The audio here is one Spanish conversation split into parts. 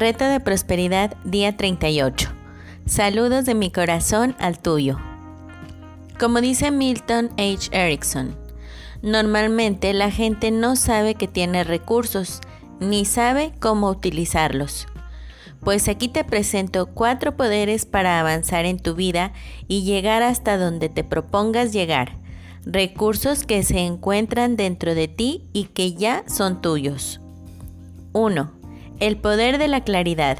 Reto de Prosperidad, día 38. Saludos de mi corazón al tuyo. Como dice Milton H. Erickson, normalmente la gente no sabe que tiene recursos, ni sabe cómo utilizarlos. Pues aquí te presento cuatro poderes para avanzar en tu vida y llegar hasta donde te propongas llegar. Recursos que se encuentran dentro de ti y que ya son tuyos. 1 el poder de la claridad.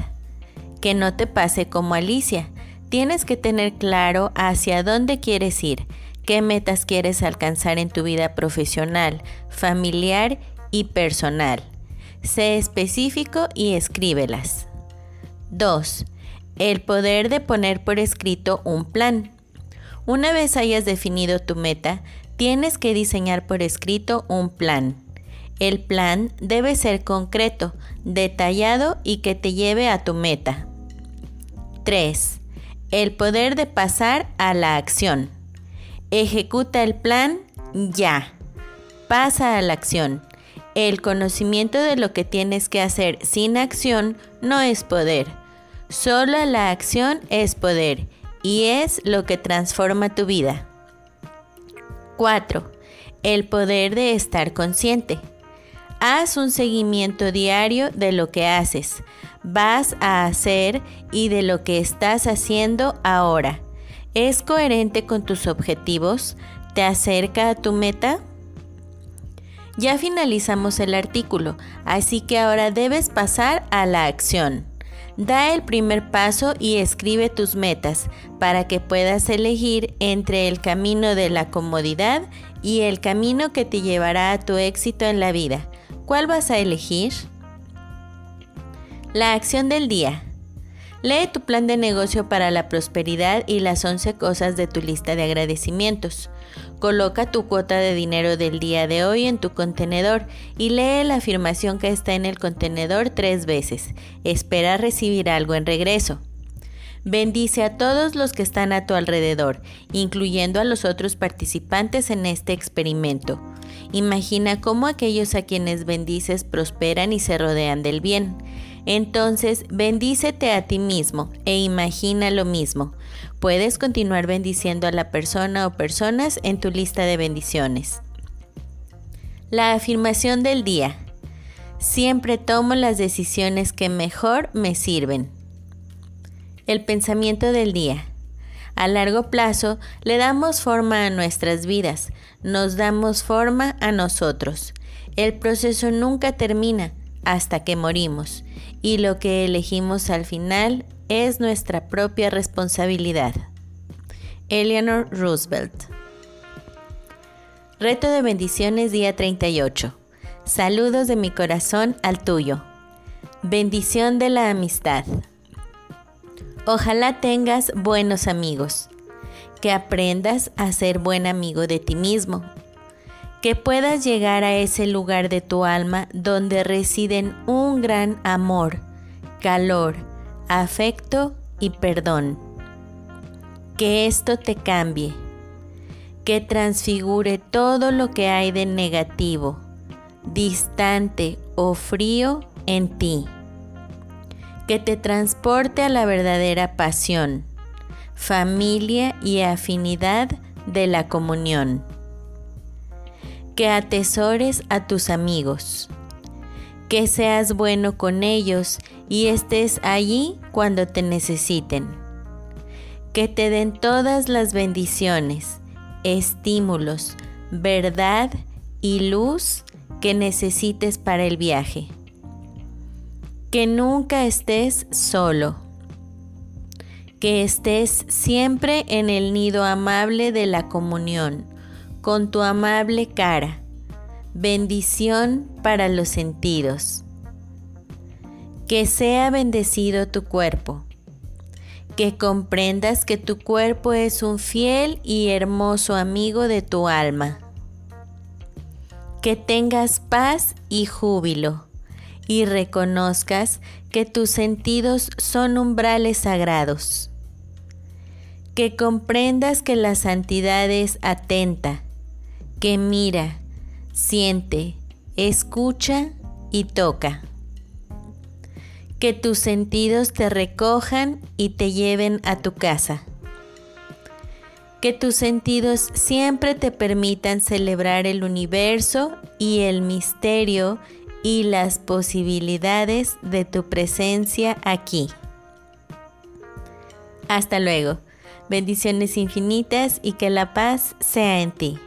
Que no te pase como Alicia. Tienes que tener claro hacia dónde quieres ir, qué metas quieres alcanzar en tu vida profesional, familiar y personal. Sé específico y escríbelas. 2. El poder de poner por escrito un plan. Una vez hayas definido tu meta, tienes que diseñar por escrito un plan. El plan debe ser concreto, detallado y que te lleve a tu meta. 3. El poder de pasar a la acción. Ejecuta el plan ya. Pasa a la acción. El conocimiento de lo que tienes que hacer sin acción no es poder. Solo la acción es poder y es lo que transforma tu vida. 4. El poder de estar consciente. Haz un seguimiento diario de lo que haces, vas a hacer y de lo que estás haciendo ahora. ¿Es coherente con tus objetivos? ¿Te acerca a tu meta? Ya finalizamos el artículo, así que ahora debes pasar a la acción. Da el primer paso y escribe tus metas para que puedas elegir entre el camino de la comodidad y el camino que te llevará a tu éxito en la vida. ¿Cuál vas a elegir? La acción del día. Lee tu plan de negocio para la prosperidad y las 11 cosas de tu lista de agradecimientos. Coloca tu cuota de dinero del día de hoy en tu contenedor y lee la afirmación que está en el contenedor tres veces. Espera recibir algo en regreso. Bendice a todos los que están a tu alrededor, incluyendo a los otros participantes en este experimento. Imagina cómo aquellos a quienes bendices prosperan y se rodean del bien. Entonces, bendícete a ti mismo e imagina lo mismo. Puedes continuar bendiciendo a la persona o personas en tu lista de bendiciones. La afirmación del día. Siempre tomo las decisiones que mejor me sirven. El pensamiento del día. A largo plazo le damos forma a nuestras vidas, nos damos forma a nosotros. El proceso nunca termina hasta que morimos y lo que elegimos al final es nuestra propia responsabilidad. Eleanor Roosevelt Reto de bendiciones día 38. Saludos de mi corazón al tuyo. Bendición de la amistad. Ojalá tengas buenos amigos, que aprendas a ser buen amigo de ti mismo, que puedas llegar a ese lugar de tu alma donde residen un gran amor, calor, afecto y perdón. Que esto te cambie, que transfigure todo lo que hay de negativo, distante o frío en ti que te transporte a la verdadera pasión, familia y afinidad de la comunión. Que atesores a tus amigos, que seas bueno con ellos y estés allí cuando te necesiten. Que te den todas las bendiciones, estímulos, verdad y luz que necesites para el viaje que nunca estés solo, que estés siempre en el nido amable de la comunión, con tu amable cara, bendición para los sentidos. Que sea bendecido tu cuerpo, que comprendas que tu cuerpo es un fiel y hermoso amigo de tu alma. Que tengas paz y júbilo y reconozcas que tus sentidos son umbrales sagrados. Que comprendas que la santidad es atenta, que mira, siente, escucha y toca. Que tus sentidos te recojan y te lleven a tu casa. Que tus sentidos siempre te permitan celebrar el universo y el misterio y las posibilidades de tu presencia aquí. Hasta luego. Bendiciones infinitas y que la paz sea en ti.